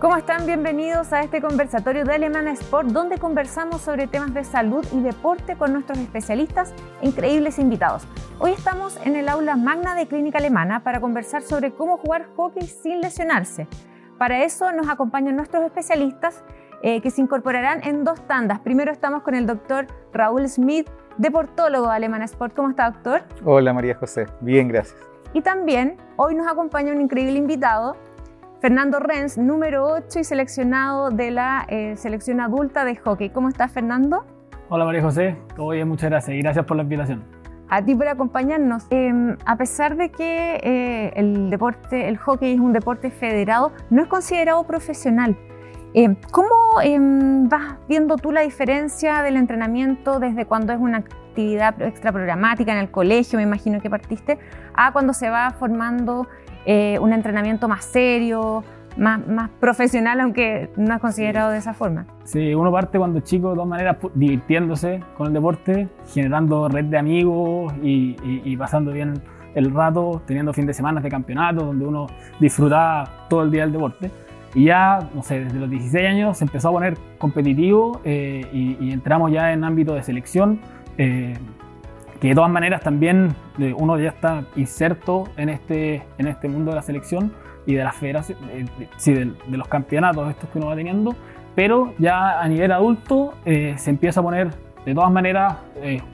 ¿Cómo están? Bienvenidos a este conversatorio de Alemana Sport, donde conversamos sobre temas de salud y deporte con nuestros especialistas e increíbles invitados. Hoy estamos en el aula magna de Clínica Alemana para conversar sobre cómo jugar hockey sin lesionarse. Para eso nos acompañan nuestros especialistas eh, que se incorporarán en dos tandas. Primero estamos con el doctor Raúl Smith, deportólogo de Alemana Sport. ¿Cómo está, doctor? Hola, María José. Bien, gracias. Y también hoy nos acompaña un increíble invitado, Fernando Renz, número 8 y seleccionado de la eh, selección adulta de hockey. ¿Cómo estás, Fernando? Hola, María José. Todo bien, muchas gracias y gracias por la invitación. A ti por acompañarnos. Em, a pesar de que eh, el deporte, el hockey es un deporte federado, no es considerado profesional. Em, ¿Cómo em, vas viendo tú la diferencia del entrenamiento desde cuando es una actividad extra programática en el colegio, me imagino que partiste, a cuando se va formando eh, un entrenamiento más serio, más, más profesional, aunque no es considerado de esa forma. Sí, uno parte cuando chico de todas maneras divirtiéndose con el deporte, generando red de amigos y, pasando bien el rato, teniendo fin de semana de campeonato donde uno disfrutaba todo el día del deporte. Y ya, no sé, desde los 16 años se empezó a poner competitivo eh, y, entramos ya en ámbito de selección. Eh, que de todas maneras también eh, uno ya está inserto en este, en este mundo de la selección y de las federaciones, eh, de, los campeonatos estos que uno va teniendo, pero ya a nivel adulto eh, se empieza a poner de todas maneras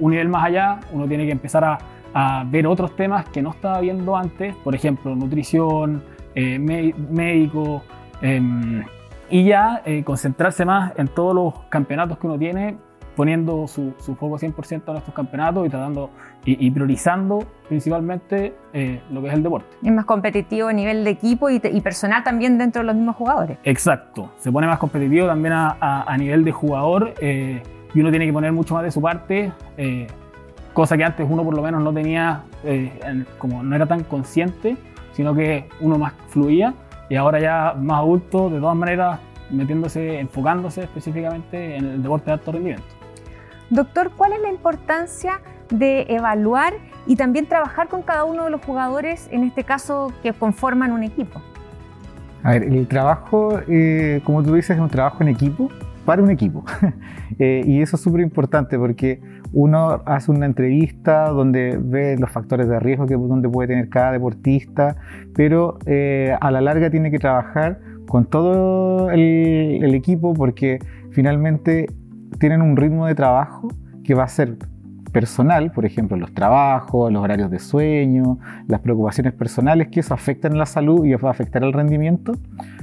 un nivel más allá, uno tiene que empezar a, a, ver otros temas que no estaba viendo antes, por ejemplo, nutrición, médico, em, y ya concentrarse más en todos los campeonatos que uno tiene poniendo su, su foco 100% en estos campeonatos y tratando y, priorizando principalmente eh, lo que es el deporte. Es más competitivo a nivel de equipo y, personal también dentro de los mismos jugadores. Exacto, se pone más competitivo también a, a, nivel de jugador eh, y uno tiene que poner mucho más de su parte, eh, cosa que antes uno por lo menos no tenía, como no era tan consciente, sino que uno más fluía y ahora ya más adulto, de todas maneras metiéndose, enfocándose específicamente en el deporte de alto rendimiento. Doctor, ¿cuál es la importancia de evaluar y también trabajar con cada uno de los jugadores, en este caso, que conforman un equipo? A ver, el trabajo, eh, como tú dices, es un trabajo en equipo para un equipo. Eh, y eso es súper importante porque uno hace una entrevista donde ve los factores de riesgo que donde puede tener cada deportista, pero eh, a la larga tiene que trabajar con todo el equipo porque finalmente tienen un ritmo de trabajo que va a ser personal, por ejemplo, los trabajos, los horarios de sueño, las preocupaciones personales, que eso afectan la salud y va a afectar el rendimiento,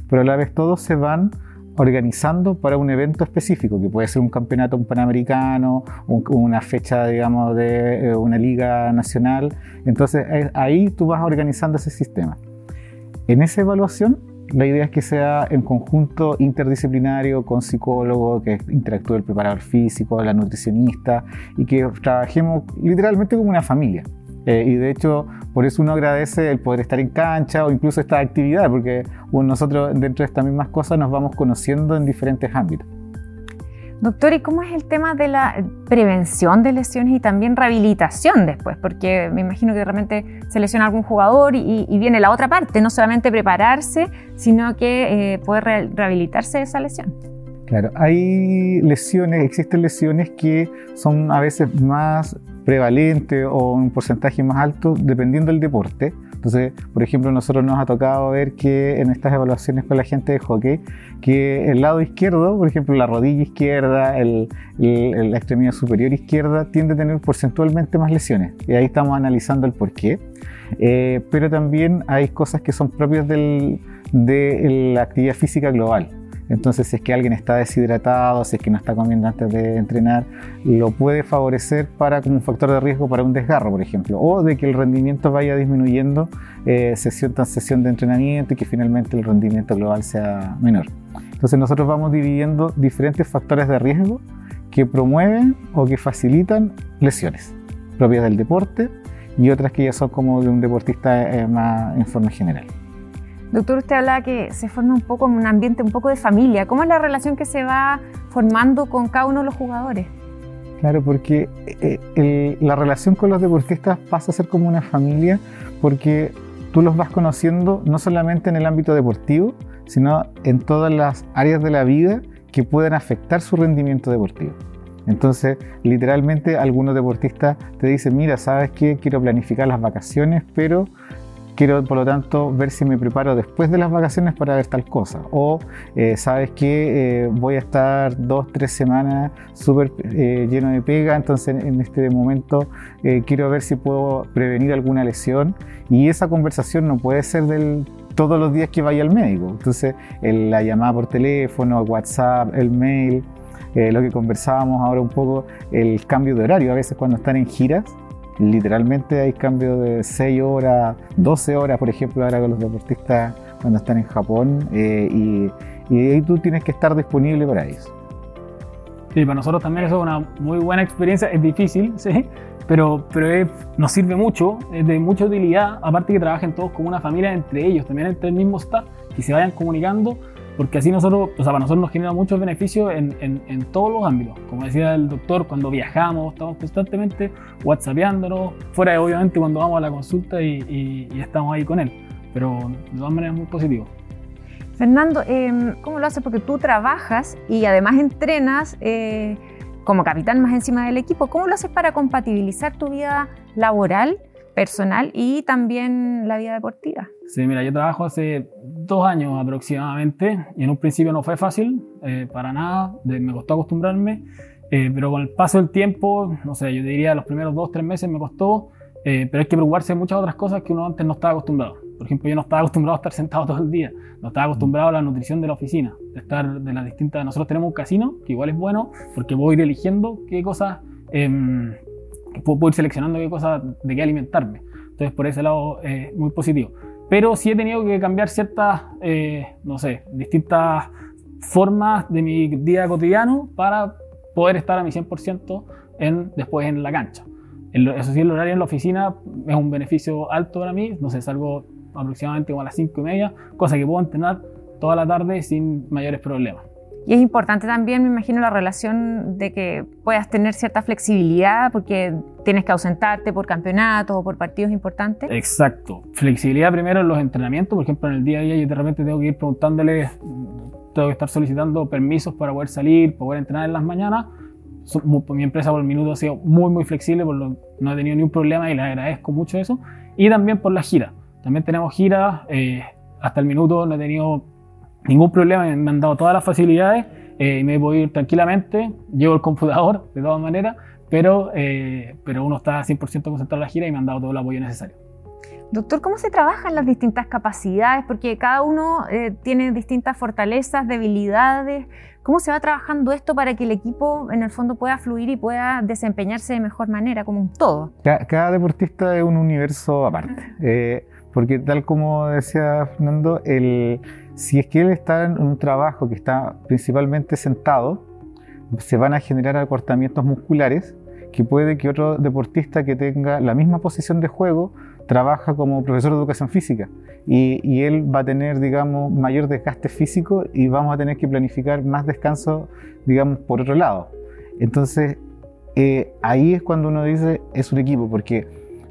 pero a la vez todos se van organizando para un evento específico, que puede ser un campeonato un panamericano, una fecha, digamos, de eh, una liga nacional. Entonces ahí tú vas organizando ese sistema. En esa evaluación la idea es que sea en conjunto interdisciplinario con psicólogo, que interactúe el preparador físico, la nutricionista y que trabajemos literalmente como una familia. Eh, y de hecho, por eso uno agradece el poder estar en cancha o incluso esta actividad, porque nosotros dentro de estas mismas cosas nos vamos conociendo en diferentes ámbitos. Doctor, ¿y cómo es el tema de la prevención de lesiones y también rehabilitación después? Porque me imagino que de repente se lesiona algún jugador y, viene la otra parte, no solamente prepararse, sino que eh, poder rehabilitarse de esa lesión. Claro, hay lesiones, existen lesiones que son a veces más prevalentes o un porcentaje más alto dependiendo del deporte. Entonces, por ejemplo, nosotros nos ha tocado ver que en estas evaluaciones con la gente de hockey, que el lado izquierdo, por ejemplo, la rodilla izquierda, el, la extremidad superior izquierda, tiende a tener porcentualmente más lesiones. Y ahí estamos analizando el por qué. Eh, pero también hay cosas que son propias de la actividad física global. Entonces, si es que alguien está deshidratado, si es que no está comiendo antes de entrenar, lo puede favorecer para como un factor de riesgo para un desgarro, por ejemplo, o de que el rendimiento vaya disminuyendo eh, sesión tras sesión de entrenamiento y que finalmente el rendimiento global sea menor. Entonces, nosotros vamos dividiendo diferentes factores de riesgo que promueven o que facilitan lesiones propias del deporte y otras que ya son como de un deportista eh, más en forma general. Doctor, usted hablaba que se forma un poco en un ambiente un poco de familia. ¿Cómo es la relación que se va formando con cada uno de los jugadores? Claro, porque eh, la relación con los deportistas pasa a ser como una familia porque tú los vas conociendo no solamente en el ámbito deportivo, sino en todas las áreas de la vida que pueden afectar su rendimiento deportivo. Entonces, literalmente algunos deportistas te dicen, mira, ¿sabes qué? Quiero planificar las vacaciones, pero quiero por lo tanto ver si me preparo después de las vacaciones para ver tal cosa. O eh, sabes que eh, voy a estar dos, tres semanas súper eh, lleno de pega, entonces en este momento quiero ver si puedo prevenir alguna lesión. Y esa conversación no puede ser del todos los días que vaya al médico. Entonces, la llamada por teléfono, el WhatsApp, el mail, lo que conversábamos ahora un poco, el cambio de horario. A veces cuando están en giras, Literalmente hay cambios de 6 horas, 12 horas, por ejemplo, ahora con los deportistas cuando están en Japón, eh, y, ahí tú tienes que estar disponible para ellos. Sí, para nosotros también eso es una muy buena experiencia, es difícil, sí, pero, pero nos sirve mucho, es de mucha utilidad, aparte que trabajen todos como una familia entre ellos, también entre el mismo staff, que se vayan comunicando porque así nosotros, o sea, para nosotros nos genera muchos beneficios en, en, todos los ámbitos. Como decía el doctor, cuando viajamos, estamos constantemente whatsappeándonos, fuera de obviamente cuando vamos a la consulta y, y, estamos ahí con él, pero de todas maneras muy positivo. Fernando, em, ¿cómo lo haces? Porque tú trabajas y además entrenas eh, como capitán más encima del equipo. ¿Cómo lo haces para compatibilizar tu vida laboral, personal y también la vida deportiva? Sí, mira, yo trabajo hace dos años aproximadamente y en un principio no fue fácil, eh, para nada, me costó acostumbrarme, eh, pero con el paso del tiempo, no sé, yo diría los primeros dos, tres meses me costó, eh, pero hay que preocuparse de muchas otras cosas que uno antes no estaba acostumbrado. Por ejemplo, yo no estaba acostumbrado a estar sentado todo el día, no estaba acostumbrado a la nutrición de la oficina, de estar de las distintas... Nosotros tenemos un casino, que igual es bueno, porque puedo ir eligiendo qué cosas, em, puedo, ir seleccionando qué cosas de qué alimentarme. Entonces, por ese lado, es muy positivo pero sí he tenido que cambiar ciertas, eh, no sé, distintas formas de mi día cotidiano para poder estar a mi 100% en, después en la cancha. eso sí, el horario en la oficina es un beneficio alto para mí, no sé, salgo aproximadamente como a las 5 y media, cosa que puedo entrenar toda la tarde sin mayores problemas. Y es importante también, me imagino, la relación de que puedas tener cierta flexibilidad porque tienes que ausentarte por campeonatos o por partidos importantes. Exacto. Flexibilidad primero en los entrenamientos. Por ejemplo, en el día a día yo de repente tengo que ir preguntándole, tengo que estar solicitando permisos para poder salir, poder entrenar en las mañanas. Mi empresa por el minuto ha sido muy, muy flexible, por lo, no he tenido ningún problema y le agradezco mucho eso. Y también por las giras. También tenemos giras. Eh, hasta el minuto no he tenido ningún problema, me han dado todas las facilidades eh, y me voy ir tranquilamente, llevo el computador de todas maneras, pero, eh, pero uno está 100% concentrado en la gira y me han dado todo el apoyo necesario. Doctor, ¿cómo se trabajan las distintas capacidades? Porque cada uno eh, tiene distintas fortalezas, debilidades. ¿Cómo se va trabajando esto para que el equipo en el fondo pueda fluir y pueda desempeñarse de mejor manera, como un todo? Cada, deportista es un universo aparte. porque tal como decía Fernando, el, si es que él está en un trabajo que está principalmente sentado, se van a generar acortamientos musculares que puede que otro deportista que tenga la misma posición de juego trabaja como profesor de educación física y, él va a tener, digamos, mayor desgaste físico y vamos a tener que planificar más descanso, digamos, por otro lado. Entonces, eh, ahí es cuando uno dice es un equipo, porque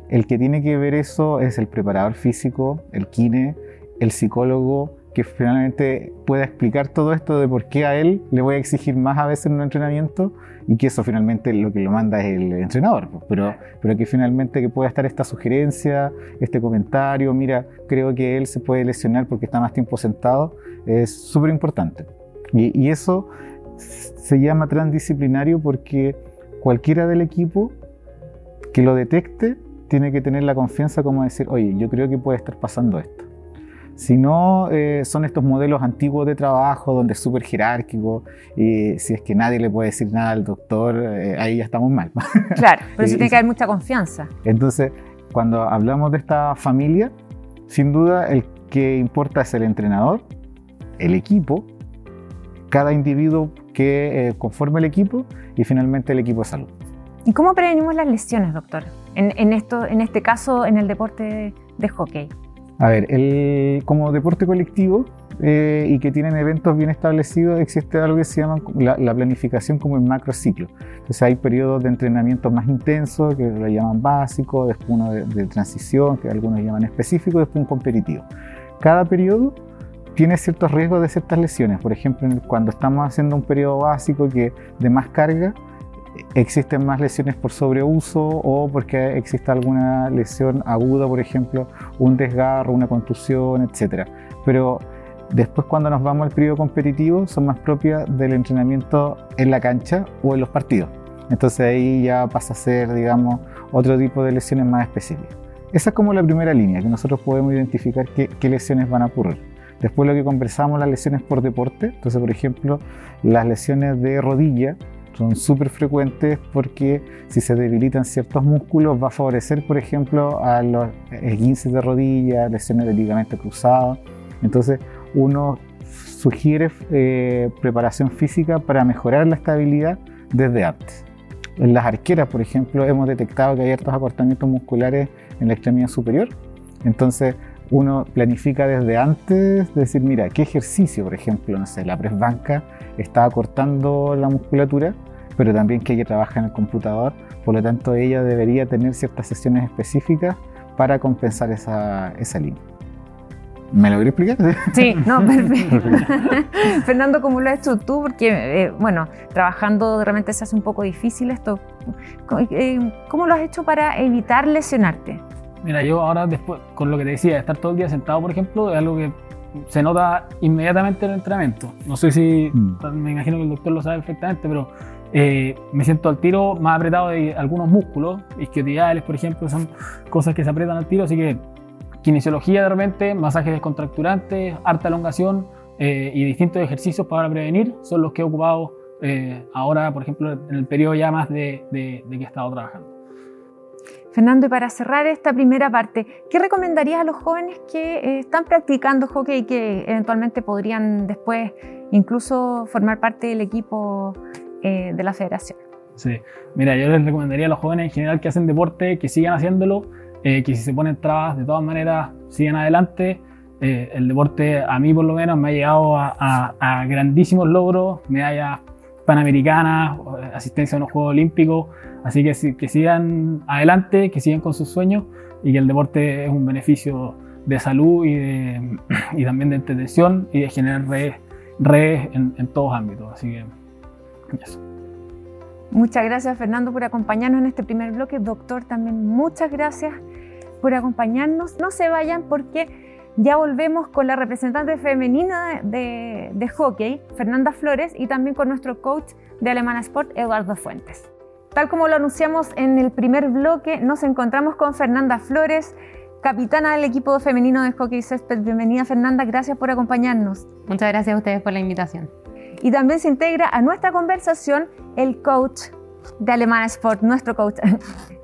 el que tiene que ver eso es el preparador físico, el kine, el psicólogo, que finalmente pueda explicar todo esto de por qué a él le voy a exigir más a veces en un entrenamiento y que eso finalmente lo que lo manda es el entrenador, pero, pero que finalmente que pueda estar esta sugerencia, este comentario, mira, creo que él se puede lesionar porque está más tiempo sentado, es súper importante. Y, y eso se llama transdisciplinario porque cualquiera del equipo que lo detecte tiene que tener la confianza como decir, oye, yo creo que puede estar pasando esto. Si no, eh, son estos modelos antiguos de trabajo donde es súper jerárquico y si es que nadie le puede decir nada al doctor, eh, ahí ya estamos mal. Claro, por eso tiene que haber mucha confianza. Entonces, cuando hablamos de esta familia, sin duda el que importa es el entrenador, el equipo, cada individuo que eh, conforme el equipo y finalmente el equipo de salud. ¿Y cómo prevenimos las lesiones, doctor? En, esto, en este caso, en el deporte de, hockey. A ver, el, como deporte colectivo eh, y que tienen eventos bien establecidos, existe algo que se llama la, planificación como en macro ciclo. Entonces hay periodos de entrenamiento más intensos, que lo llaman básico, después uno de, de transición, que algunos llaman específico, después un competitivo. Cada periodo tiene ciertos riesgos de ciertas lesiones. Por ejemplo, cuando estamos haciendo un periodo básico que de más carga, existen más lesiones por sobreuso o porque existe alguna lesión aguda, por ejemplo, un desgarro, una contusión, etc. Pero después cuando nos vamos al periodo competitivo son más propias del entrenamiento en la cancha o en los partidos. Entonces ahí ya pasa a ser, digamos, otro tipo de lesiones más específicas. Esa es como la primera línea, que nosotros podemos identificar qué, qué lesiones van a ocurrir. Después lo que conversamos, las lesiones por deporte. Entonces, por ejemplo, las lesiones de rodilla son súper frecuentes porque si se debilitan ciertos músculos va a favorecer, por ejemplo, a los esguinces de rodilla, lesiones de ligamento cruzado. Entonces, uno sugiere eh, preparación física para mejorar la estabilidad desde antes. En las arqueras, por ejemplo, hemos detectado que hay ciertos acortamientos musculares en la extremidad superior. Entonces, uno planifica desde antes, decir, mira, qué ejercicio, por ejemplo, no sé, la press banca está acortando la musculatura, pero también que ella trabaja en el computador, por lo tanto ella debería tener ciertas sesiones específicas para compensar esa, esa línea. ¿Me lo voy a explicar? Sí, no, perfecto. Fernando, ¿cómo lo has hecho tú? Porque, eh, bueno, trabajando de repente se hace un poco difícil esto. Eh, ¿Cómo lo has hecho para evitar lesionarte? Mira, yo ahora después, con lo que te decía, estar todo el día sentado, por ejemplo, es algo que se nota inmediatamente en el entrenamiento. No sé si, mm. me imagino que el doctor lo sabe perfectamente, pero eh, me siento al tiro más apretado de algunos músculos, isquiotibiales, por ejemplo, son cosas que se aprietan al tiro, así que kinesiología de repente, masajes descontracturantes, harta elongación eh, y distintos ejercicios para prevenir son los que he ocupado eh, ahora, por ejemplo, en el periodo ya más de, de que he estado trabajando. Fernando, y para cerrar esta primera parte, ¿qué recomendarías a los jóvenes que eh, están practicando hockey y que eventualmente podrían después incluso formar parte del equipo eh, de la federación? Sí, mira, yo les recomendaría a los jóvenes en general que hacen deporte que sigan haciéndolo, eh, que si se ponen trabas, de todas maneras sigan adelante. el deporte a mí por lo menos me ha llegado a, a grandísimos logros, medallas panamericanas, asistencia a unos Juegos Olímpicos. Así que, que sigan adelante, que sigan con sus sueños y que el deporte es un beneficio de salud y, y también de entretención y de generar redes, redes en, en, todos ámbitos. Así que eso. Muchas gracias Fernando por acompañarnos en este primer bloque. Doctor, también muchas gracias por acompañarnos. No se vayan porque ya volvemos con la representante femenina de, de hockey, Fernanda Flores, y también con nuestro coach de Alemana Sport, Eduardo Fuentes. Tal como lo anunciamos en el primer bloque, nos encontramos con Fernanda Flores, capitana del equipo femenino de hockey césped. Bienvenida Fernanda, gracias por acompañarnos. Muchas gracias a ustedes por la invitación. Y también se integra a nuestra conversación el coach de Alemana Sport, nuestro coach,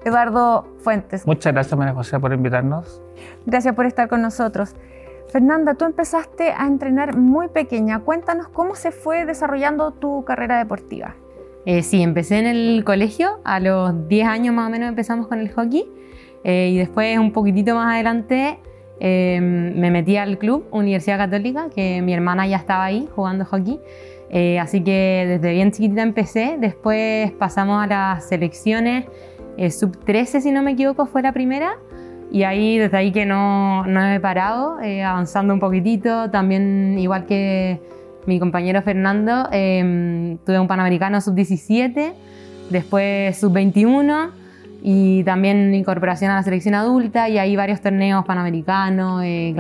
Eduardo Fuentes. Muchas gracias María José por invitarnos. Gracias por estar con nosotros. Fernanda, tú empezaste a entrenar muy pequeña. Cuéntanos cómo se fue desarrollando tu carrera deportiva. Eh, sí, empecé en el colegio, a los 10 años más o menos empezamos con el hockey eh, y después un poquitito más adelante em, me metí al club Universidad Católica, que mi hermana ya estaba ahí jugando hockey, eh, así que desde bien chiquitita empecé, después pasamos a las selecciones, sub 13 si no me equivoco fue la primera y ahí desde ahí que no, no he parado, avanzando un poquitito, también igual que mi compañero Fernando, em, tuve un Panamericano sub-17, después sub-21 y también incorporación a la selección adulta y ahí varios torneos panamericanos, eh,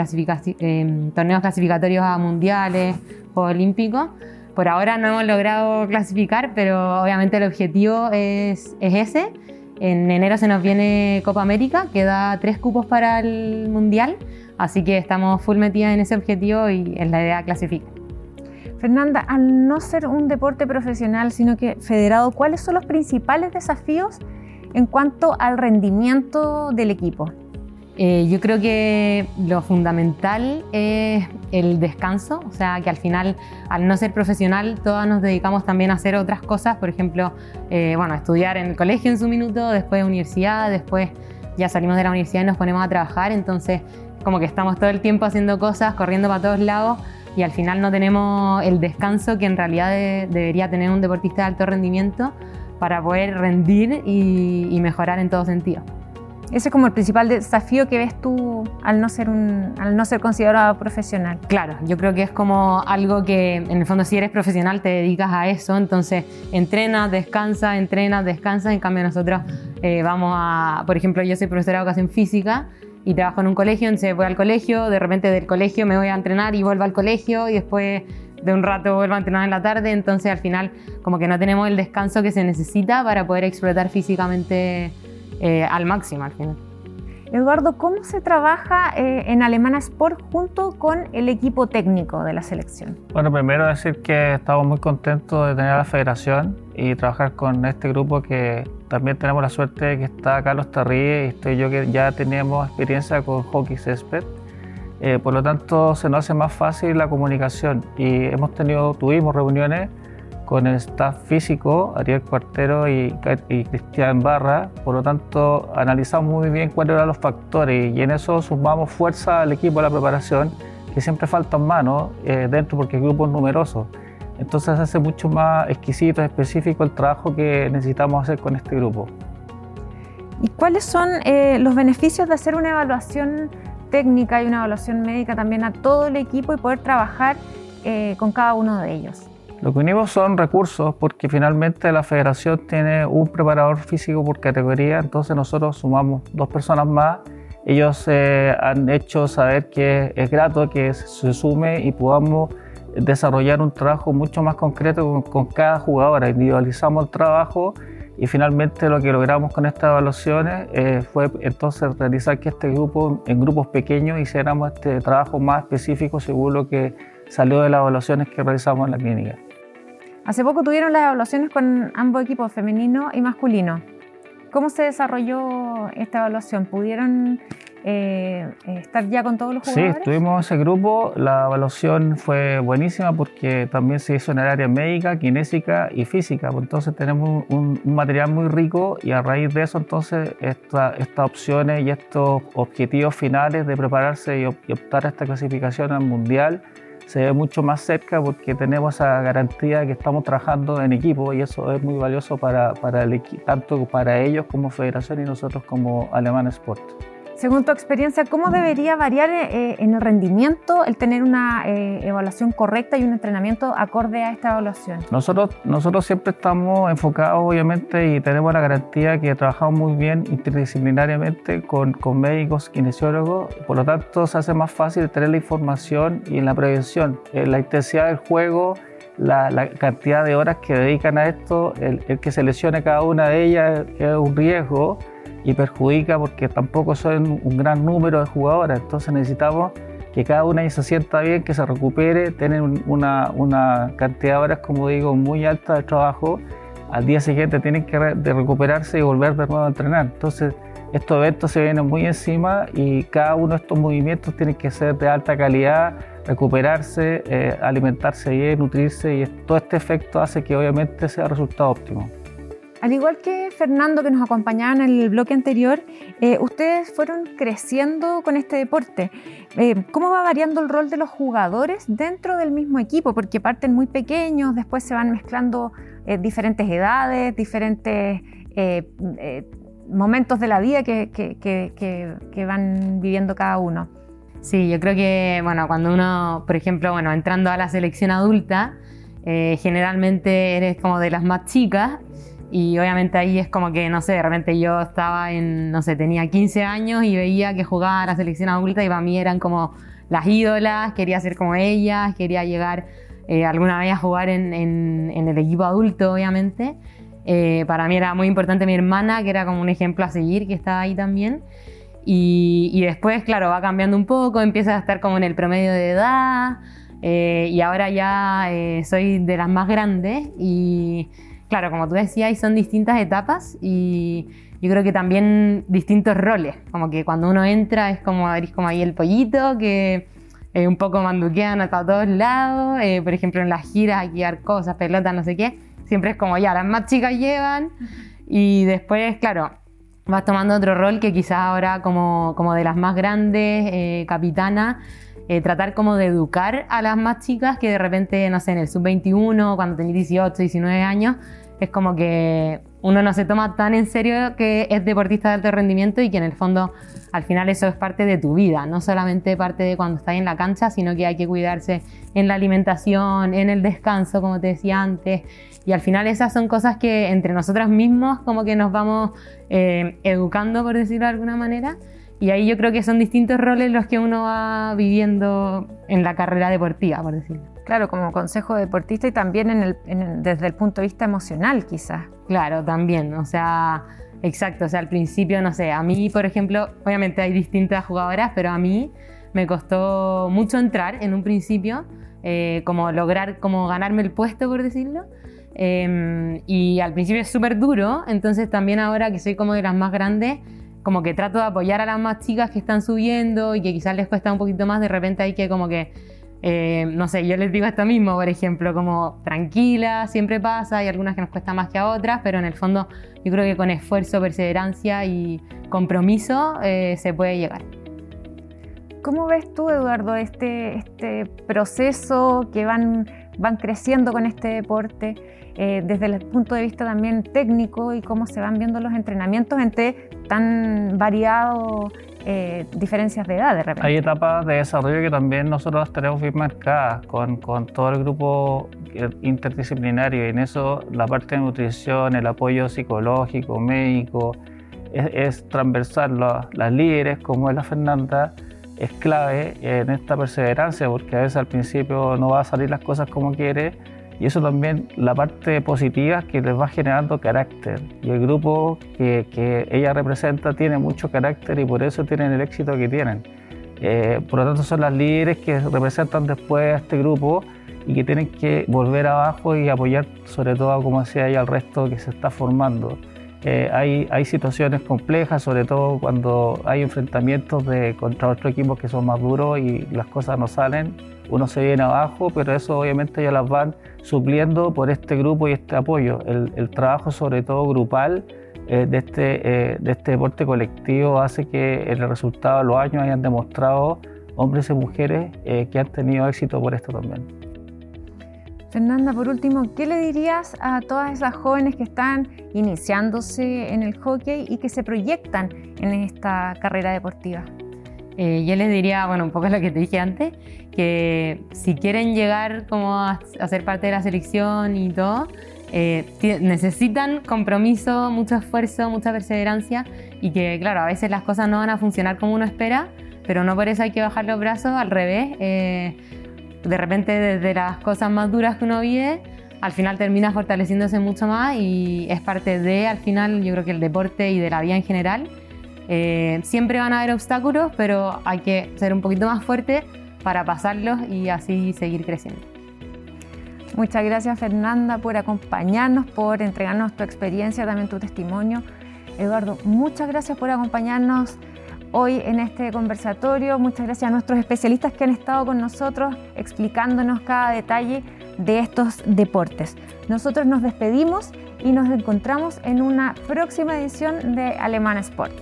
em, torneos clasificatorios a mundiales, Juegos Olímpicos. Por ahora no hemos logrado clasificar, pero obviamente el objetivo es, es ese. En enero se nos viene Copa América, que da tres cupos para el Mundial, así que estamos full metidas en ese objetivo y es la idea clasificar. Fernanda, al no ser un deporte profesional, sino que federado, ¿cuáles son los principales desafíos en cuanto al rendimiento del equipo? Eh, yo creo que lo fundamental es el descanso, o sea, que al final, al no ser profesional, todas nos dedicamos también a hacer otras cosas, por ejemplo, eh, bueno, estudiar en el colegio en su minuto, después universidad, después ya salimos de la universidad y nos ponemos a trabajar, entonces como que estamos todo el tiempo haciendo cosas, corriendo para todos lados y al final no tenemos el descanso que en realidad debería tener un deportista de alto rendimiento para poder rendir y mejorar en todo sentido. Ese es como el principal desafío que ves tú al no ser un, al no ser considerado profesional. Claro, yo creo que es como algo que en el fondo si eres profesional te dedicas a eso, entonces entrenas, descansas, entrenas, descansas, en cambio nosotros eh, vamos a, por ejemplo, yo soy profesora de educación física y trabajo en un colegio, entonces voy al colegio, de repente del colegio me voy a entrenar y vuelvo al colegio y después de un rato vuelvo a entrenar en la tarde, entonces al final como que no tenemos el descanso que se necesita para poder explotar físicamente eh, al máximo al final. Eduardo, ¿cómo se trabaja eh, en Alemana Sport junto con el equipo técnico de la selección? Bueno, primero decir que estamos muy contentos de tener a la federación y trabajar con este grupo que también tenemos la suerte de que está Carlos Terry y estoy yo que ya tenemos experiencia con hockey césped. Eh, por lo tanto, se nos hace más fácil la comunicación y hemos tenido, tuvimos reuniones con el staff físico, Ariel Cuartero y, Cristian Barra. Por lo tanto, analizamos muy bien cuáles eran los factores y en eso sumamos fuerza al equipo de la preparación, que siempre faltan manos eh, dentro porque el grupo es numeroso. Entonces hace mucho más exquisito, específico el trabajo que necesitamos hacer con este grupo. ¿Y cuáles son eh, los beneficios de hacer una evaluación técnica y una evaluación médica también a todo el equipo y poder trabajar eh, con cada uno de ellos? Lo que unimos son recursos porque finalmente la federación tiene un preparador físico por categoría, entonces nosotros sumamos dos personas más. Ellos eh, han hecho saber que es grato que se sume y podamos desarrollar un trabajo mucho más concreto con, cada jugadora. Individualizamos el trabajo y finalmente lo que logramos con estas evaluaciones eh, fue entonces realizar que este grupo, en grupos pequeños, hiciéramos este trabajo más específico según lo que salió de las evaluaciones que realizamos en la clínica. Hace poco tuvieron las evaluaciones con ambos equipos, femenino y masculino. ¿Cómo se desarrolló esta evaluación? ¿Pudieron eh, estar ya con todos los jugadores? Sí, estuvimos ese grupo. La evaluación fue buenísima porque también se hizo en el área médica, kinésica y física. Pues entonces tenemos un, material muy rico y a raíz de eso entonces estas opciones y estos objetivos finales de prepararse y optar a esta clasificación al mundial se ve mucho más cerca porque tenemos esa garantía de que estamos trabajando en equipo y eso es muy valioso para, para el, tanto para ellos como federación y nosotros como Alemán Sport. Según tu experiencia, ¿cómo debería variar eh, en el rendimiento el tener una eh, evaluación correcta y un entrenamiento acorde a esta evaluación? Nosotros, nosotros siempre estamos enfocados, obviamente, y tenemos la garantía que trabajamos muy bien interdisciplinariamente con, con médicos, kinesiólogos. Por lo tanto, se hace más fácil tener la información y en la prevención. Eh, la intensidad del juego, la, la, cantidad de horas que dedican a esto, el, el que se lesione cada una de ellas es un riesgo y perjudica porque tampoco son un gran número de jugadoras. Entonces necesitamos que cada una se sienta bien, que se recupere, tener una, una, cantidad de horas, como digo, muy alta de trabajo. Al día siguiente tienen que de recuperarse y volver de nuevo a entrenar. Entonces estos eventos se vienen muy encima y cada uno de estos movimientos tiene que ser de alta calidad, recuperarse, eh, alimentarse bien, nutrirse y todo este efecto hace que obviamente sea resultado óptimo. Al igual que Fernando, que nos acompañaba en el bloque anterior, eh, ustedes fueron creciendo con este deporte. Eh, ¿Cómo va variando el rol de los jugadores dentro del mismo equipo? Porque parten muy pequeños, después se van mezclando eh, diferentes edades, diferentes momentos de la vida que, van viviendo cada uno. Sí, yo creo que, bueno, cuando uno, por ejemplo, bueno, entrando a la selección adulta, generalmente eres como de las más chicas y obviamente ahí es como que, no sé, de repente yo estaba en, no sé, tenía 15 años y veía que jugaba a la selección adulta y para mí eran como las ídolas, quería ser como ellas, quería llegar eh, alguna vez a jugar en, el equipo adulto, obviamente. Eh, para mí era muy importante mi hermana, que era como un ejemplo a seguir, que estaba ahí también. Y, después, claro, va cambiando un poco, empieza a estar como en el promedio de edad. Eh, y ahora ya soy de las más grandes y claro, como tú decías, son distintas etapas y yo creo que también distintos roles. Como que cuando uno entra es como, eres como ahí el pollito que eh, un poco manduquean hasta todos lados. Eh, por ejemplo, en las giras, hay que cosas, pelotas, no sé qué. Siempre es como ya, las más chicas llevan. Y después, claro, vas tomando otro rol que quizás ahora como, como de las más grandes, eh, capitana, eh, tratar como de educar a las más chicas que de repente, no sé, en el sub-21, cuando tenés 18, 19 años, es como que uno no se toma tan en serio que es deportista de alto rendimiento y que en el fondo al final eso es parte de tu vida, no solamente parte de cuando estás en la cancha, sino que hay que cuidarse en la alimentación, en el descanso, como te decía antes. Y al final esas son cosas que entre nosotros mismos como que nos vamos eh, educando, por decirlo de alguna manera. Y ahí yo creo que son distintos roles los que uno va viviendo en la carrera deportiva, por decirlo. Claro, como consejo deportista y también en el, desde el punto de vista emocional, quizás. Claro, también. O sea, exacto. O sea, al principio, no sé, a mí, por ejemplo, obviamente hay distintas jugadoras, pero a mí me costó mucho entrar en un principio, eh, como lograr, como ganarme el puesto, por decirlo. Em, y al principio es súper duro, entonces también ahora que soy como de las más grandes, como que trato de apoyar a las más chicas que están subiendo y que quizás les cuesta un poquito más, de repente hay que como que eh, no sé, yo les digo esto mismo, por ejemplo, como tranquila, siempre pasa, hay algunas que nos cuesta más que a otras, pero en el fondo yo creo que con esfuerzo, perseverancia y compromiso eh, se puede llegar. ¿Cómo ves tú, Eduardo, este, este proceso que van, van creciendo con este deporte eh, desde el punto de vista también técnico y cómo se van viendo los entrenamientos entre tan variados eh, diferencias de edad de repente. Hay etapas de desarrollo que también nosotros las tenemos bien marcadas con, con todo el grupo interdisciplinario y en eso la parte de nutrición, el apoyo psicológico, médico, es, transversal. las líderes, como es la Fernanda, es clave en esta perseverancia porque a veces al principio no va a salir las cosas como quiere y eso también, la parte positiva que les va generando carácter. Y el grupo que, que ella representa tiene mucho carácter y por eso tienen el éxito que tienen. Eh, por lo tanto, son las líderes que representan después a este grupo y que tienen que volver abajo y apoyar, sobre todo, como decía ella, al resto que se está formando. Hay, situaciones complejas, sobre todo cuando hay enfrentamientos de, contra otros equipos que son más duros y las cosas no salen uno se viene abajo, pero eso obviamente ya las van supliendo por este grupo y este apoyo. El, trabajo sobre todo grupal eh, de, este, eh, de este deporte colectivo hace que el resultado de los años hayan demostrado hombres y mujeres eh, que han tenido éxito por esto también. Fernanda, por último, ¿qué le dirías a todas esas jóvenes que están iniciándose en el hockey y que se proyectan en esta carrera deportiva? Eh, yo les diría, bueno, un poco lo que te dije antes, que si quieren llegar como a, ser parte de la selección y todo, eh, necesitan compromiso, mucho esfuerzo, mucha perseverancia y que, claro, a veces las cosas no van a funcionar como uno espera, pero no por eso hay que bajar los brazos, al revés. Eh, de repente, desde las cosas más duras que uno vive, al final termina fortaleciéndose mucho más y es parte de, al final, yo creo que el deporte y de la vida en general eh, siempre van a haber obstáculos, pero hay que ser un poquito más fuerte para pasarlos y así seguir creciendo. Muchas gracias Fernanda por acompañarnos, por entregarnos tu experiencia, también tu testimonio. Eduardo, muchas gracias por acompañarnos hoy en este conversatorio. Muchas gracias a nuestros especialistas que han estado con nosotros explicándonos cada detalle de estos deportes. Nosotros nos despedimos y nos encontramos en una próxima edición de Alemana Sport.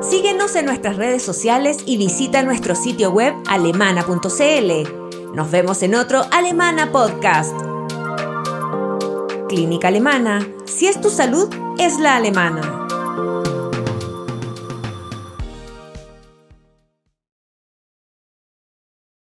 Síguenos en nuestras redes sociales y visita nuestro sitio web alemana.cl. Nos vemos en otro Alemana Podcast. Clínica Alemana. Si es tu salud, es la alemana.